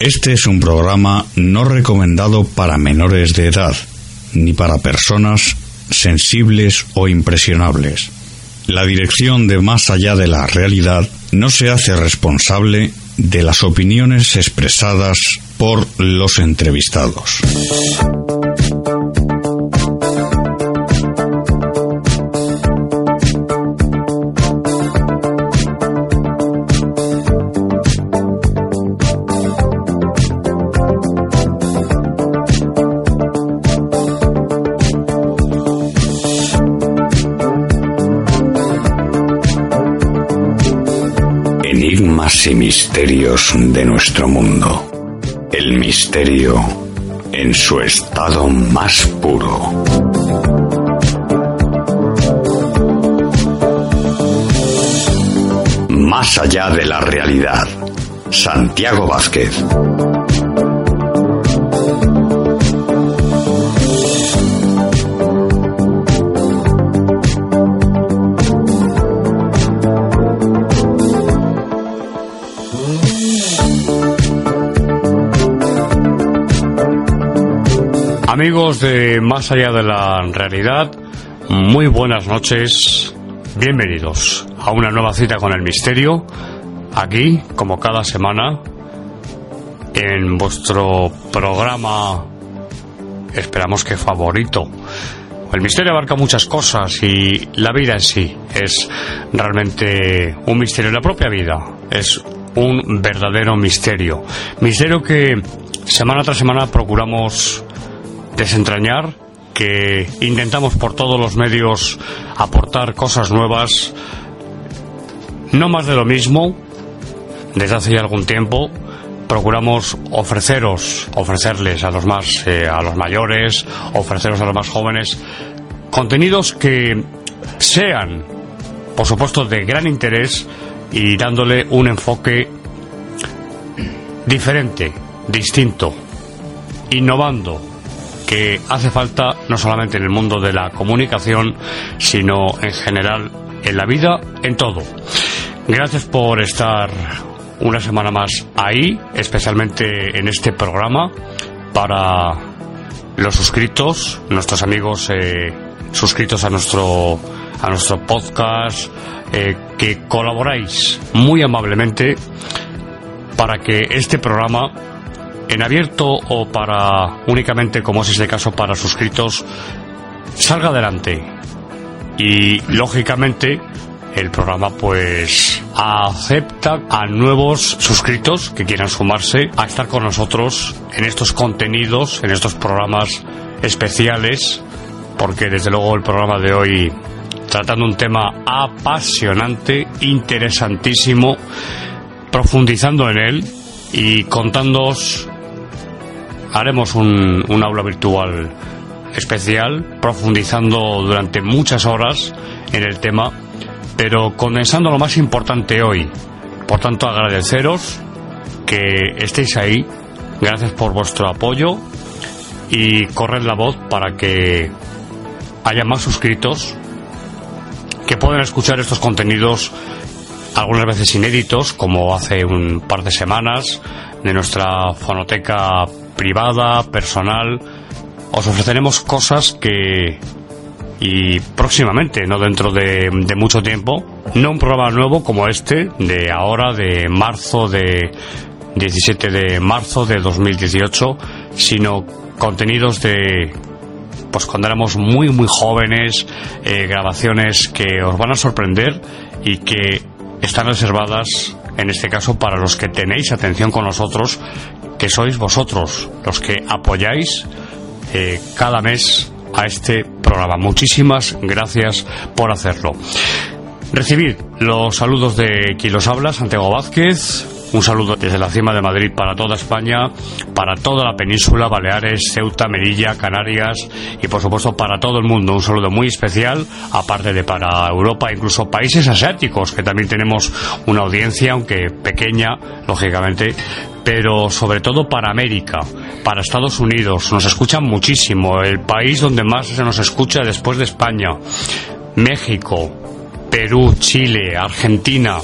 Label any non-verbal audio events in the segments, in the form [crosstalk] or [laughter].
Este es un programa no recomendado para menores de edad, ni para personas sensibles o impresionables. La dirección de Más allá de la realidad no se hace responsable de las opiniones expresadas por los entrevistados. Y misterios de nuestro mundo. El misterio en su estado más puro. Más allá de la realidad. Santiago Vázquez. Amigos de Más allá de la realidad, muy buenas noches, bienvenidos a una nueva cita con el misterio, aquí, como cada semana, en vuestro programa, esperamos que favorito. El misterio abarca muchas cosas y la vida en sí es realmente un misterio, la propia vida es un verdadero misterio. Misterio que semana tras semana procuramos desentrañar, que intentamos por todos los medios aportar cosas nuevas, no más de lo mismo, desde hace ya algún tiempo. Procuramos ofreceros, ofrecerles a los más, eh, a los mayores, ofreceros a los más jóvenes, contenidos que sean, por supuesto, de gran interés y dándole un enfoque diferente, distinto, innovando, que hace falta no solamente en el mundo de la comunicación, sino en general en la vida, en todo. Gracias por estar una semana más ahí, especialmente en este programa, para los suscritos, nuestros amigos eh, suscritos a nuestro, a nuestro podcast, eh, que colaboráis muy amablemente para que este programa en abierto o para únicamente, como es este caso, para suscritos, salga adelante. Y lógicamente el programa pues acepta a nuevos suscritos que quieran sumarse a estar con nosotros en estos contenidos, en estos programas especiales, porque desde luego el programa de hoy tratando un tema apasionante, interesantísimo, profundizando en él y contándoos haremos un, un aula virtual especial, profundizando durante muchas horas en el tema, pero condensando lo más importante hoy. Por tanto, agradeceros que estéis ahí, gracias por vuestro apoyo y corred la voz para que haya más suscritos que puedan escuchar estos contenidos algunas veces inéditos, como hace un par de semanas, de nuestra fonoteca privada, personal. Os ofreceremos cosas que y próximamente, no dentro de, de, mucho tiempo, no un programa nuevo como este, de ahora, de marzo, de 17 de marzo de 2018, sino contenidos de, pues cuando éramos muy, muy jóvenes, eh, grabaciones que os van a sorprender y que están reservadas, en este caso, para los que tenéis atención con nosotros, que sois vosotros los que apoyáis eh, cada mes a este programa. Muchísimas gracias por hacerlo. Recibid los saludos de quien los habla, Santiago Vázquez, Un saludo desde la cima de Madrid para toda España, para toda la península, Baleares, Ceuta, Melilla, Canarias y por supuesto para todo el mundo. Un saludo muy especial, aparte de para Europa, incluso países asiáticos, que también tenemos una audiencia, aunque pequeña, lógicamente, pero sobre todo para América, para Estados Unidos. Nos escuchan muchísimo. El país donde más se nos escucha después de España. México, Perú, Chile, Argentina,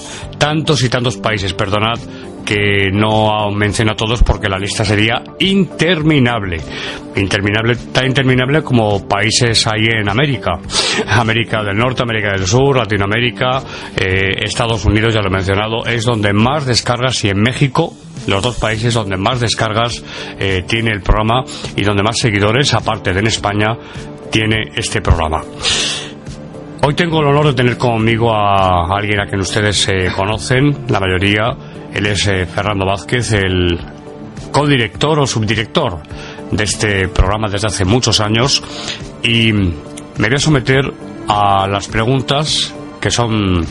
tantos y tantos países, perdonad que no menciono a todos porque la lista sería interminable. Interminable, tan interminable como países hay en América. [laughs] América del Norte, América del Sur, Latinoamérica, eh, Estados Unidos, ya lo he mencionado, es donde más descargas y en México los dos países donde más descargas eh, tiene el programa y donde más seguidores, aparte de en España, tiene este programa. Hoy tengo el honor de tener conmigo a alguien a quien ustedes eh, conocen, la mayoría. Él es eh, Fernando Vázquez, el codirector o subdirector de este programa desde hace muchos años. Y me voy a someter a las preguntas que son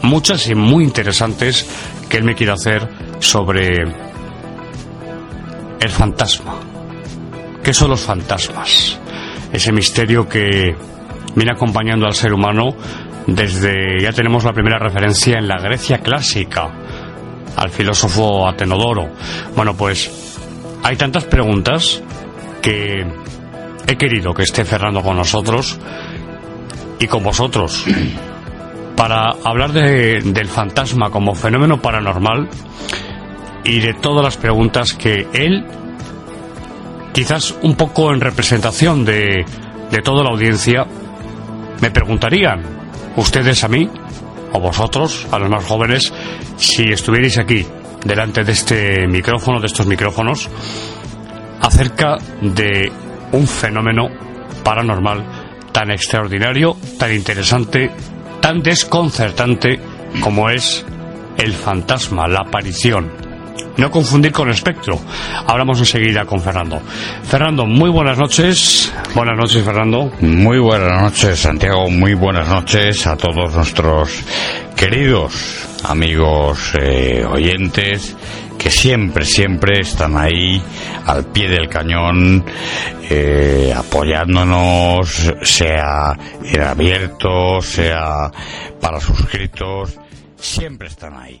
muchas y muy interesantes que él me quiere hacer sobre el fantasma. ¿Qué son los fantasmas? Ese misterio que viene acompañando al ser humano desde, ya tenemos la primera referencia en la Grecia clásica, al filósofo Atenodoro. Bueno, pues hay tantas preguntas que he querido que esté Fernando con nosotros y con vosotros para hablar de, del fantasma como fenómeno paranormal y de todas las preguntas que él, quizás un poco en representación de, de toda la audiencia, me preguntarían, ustedes a mí, o vosotros, a los más jóvenes, si estuvierais aquí, delante de este micrófono, de estos micrófonos, acerca de un fenómeno paranormal tan extraordinario, tan interesante, tan desconcertante como es el fantasma, la aparición no confundir con espectro. Hablamos enseguida con Fernando. Fernando, muy buenas noches. Buenas noches, Fernando. Muy buenas noches, Santiago. Muy buenas noches a todos nuestros queridos amigos eh, oyentes que siempre, siempre están ahí al pie del cañón, eh, apoyándonos, sea en abierto, sea para suscritos, siempre están ahí.